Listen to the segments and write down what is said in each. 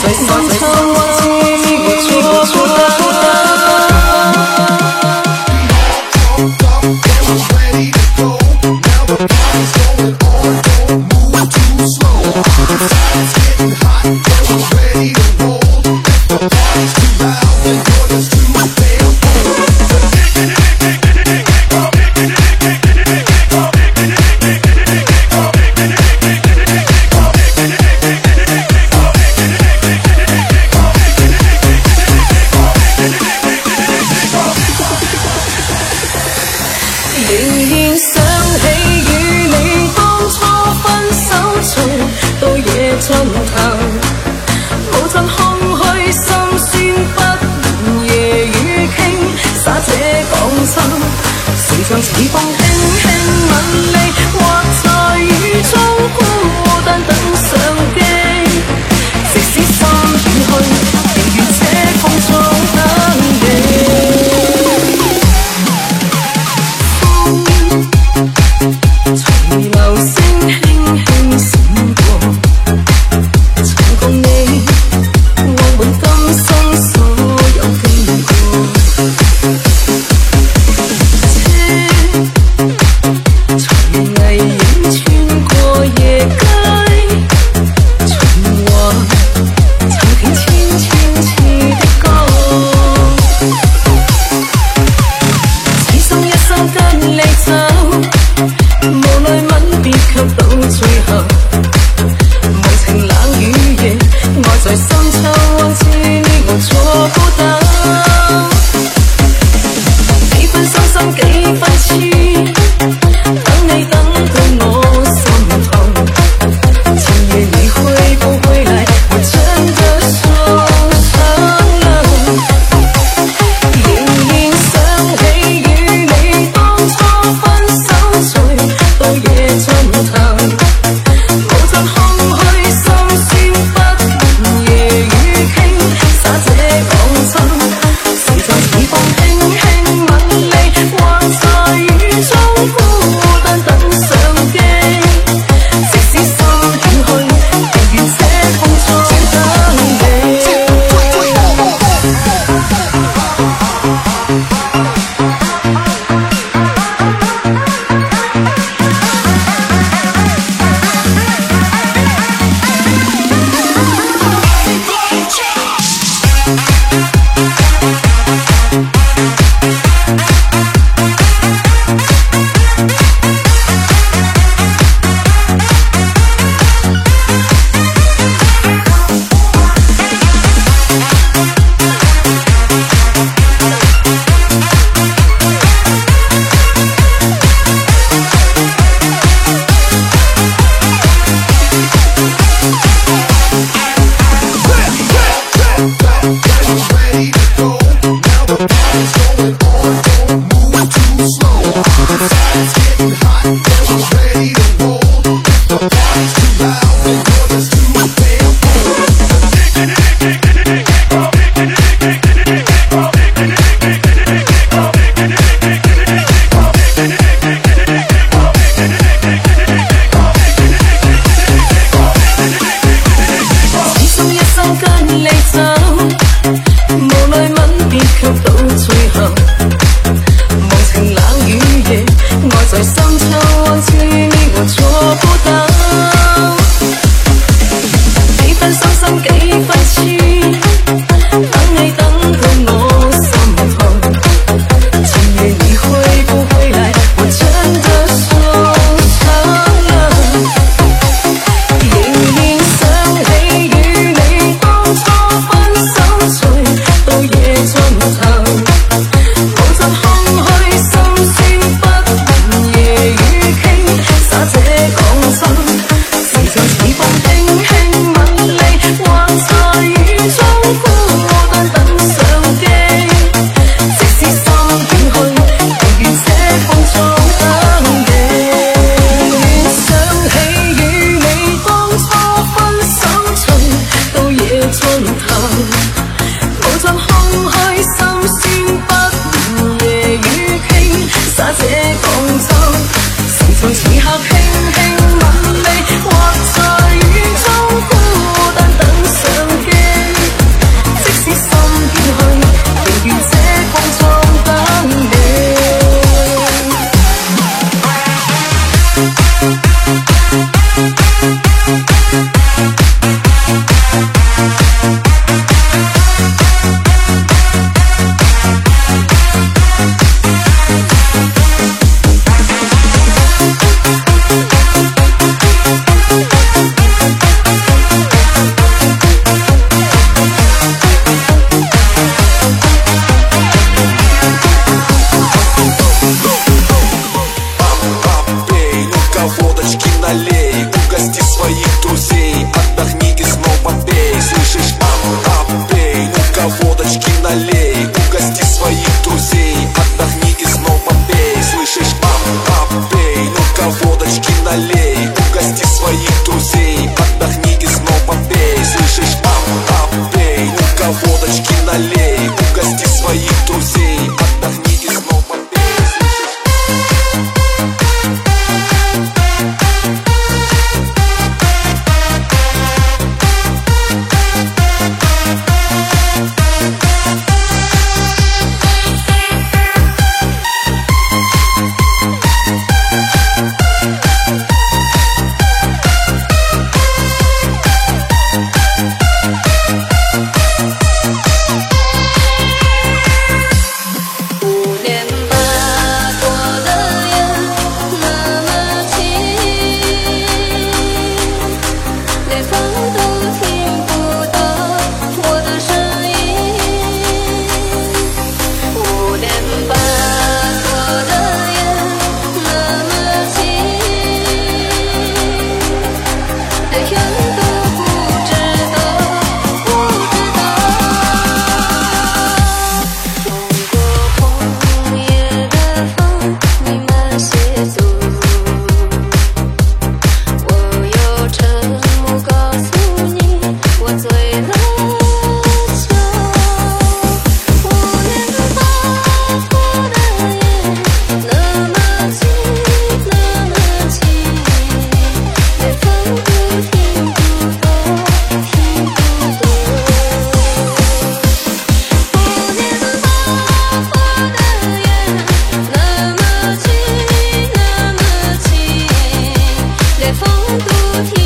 这讲秋， 几给欢喜。风不停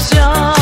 想。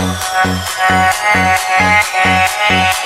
Thank you.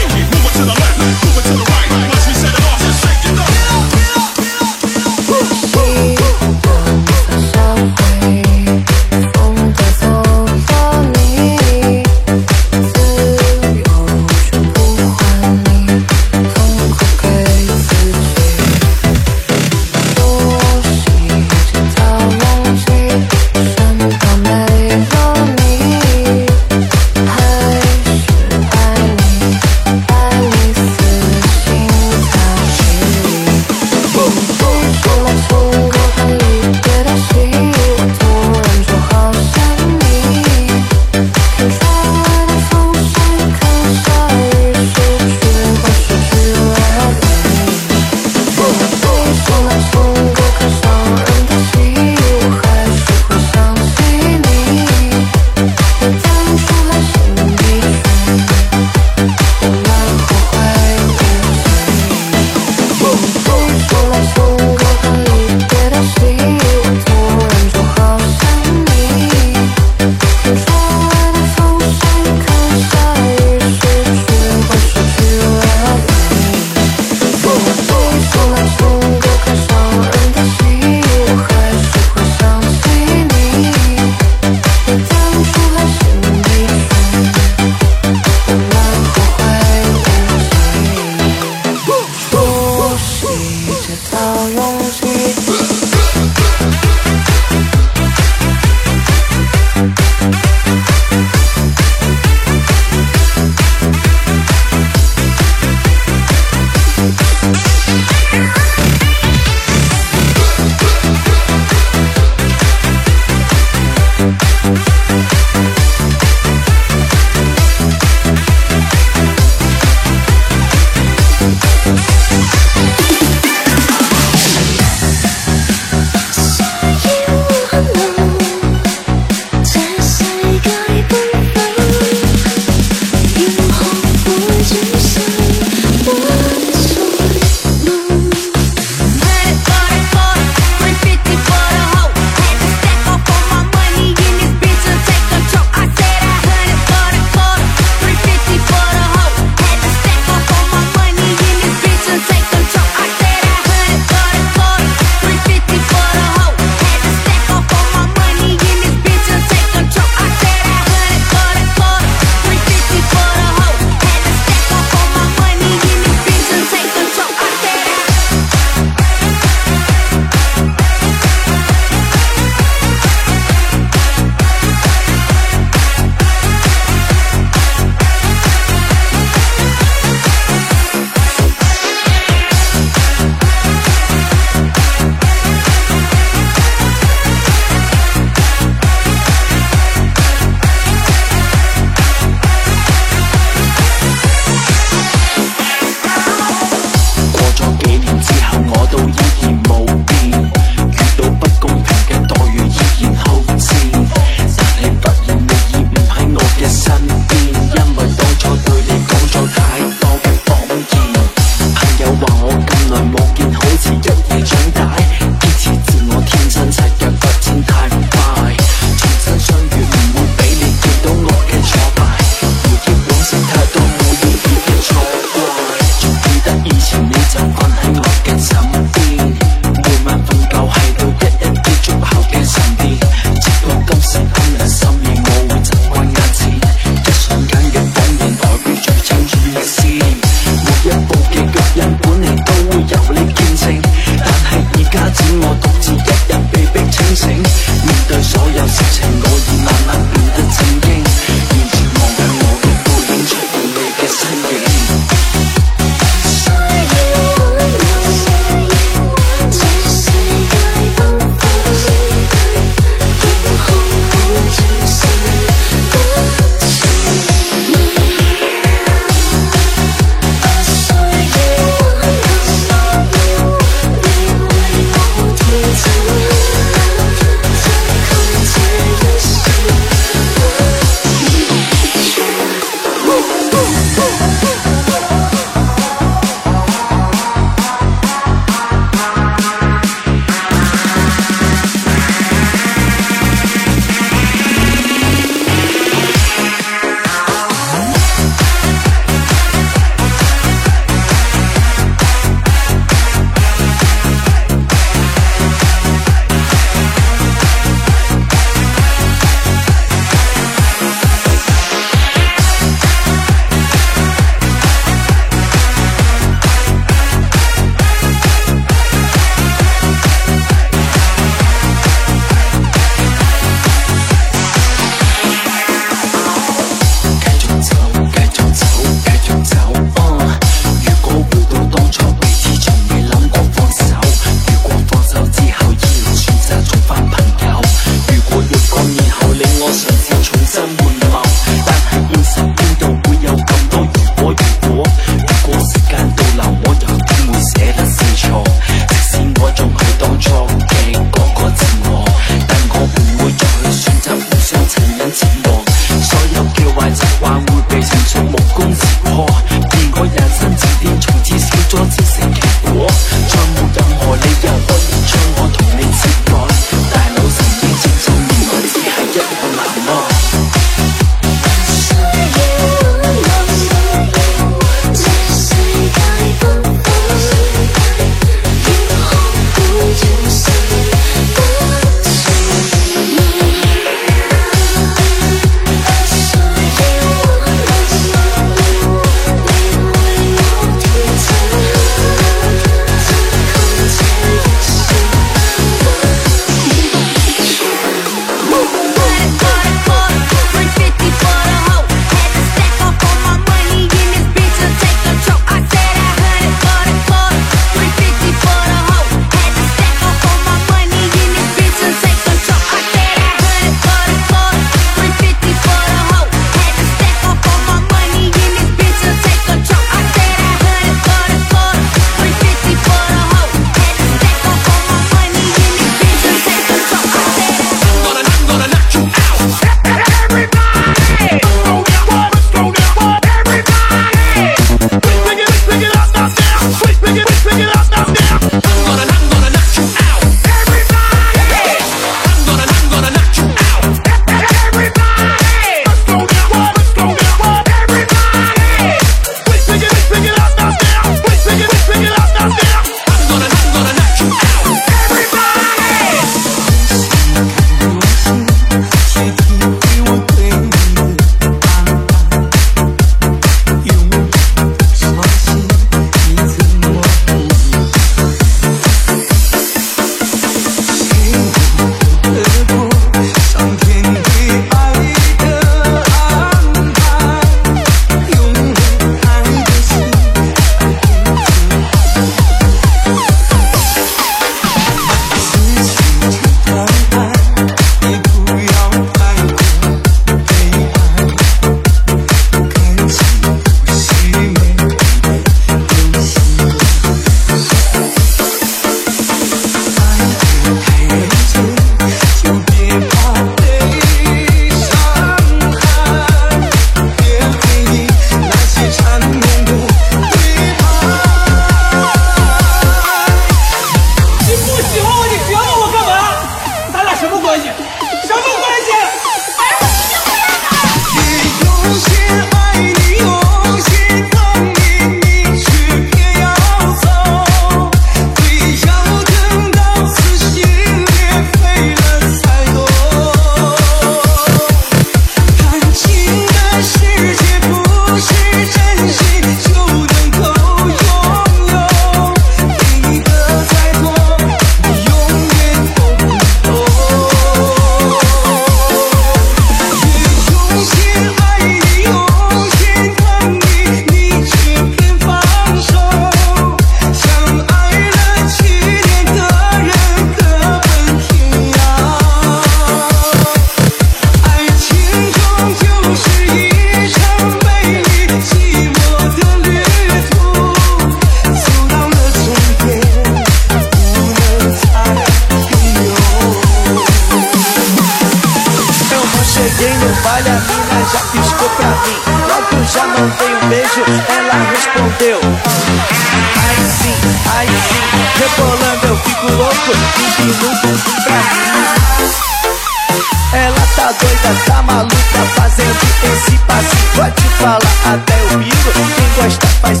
doida, tá maluca Fazendo esse passinho Pode falar até o bingo Quem gosta faz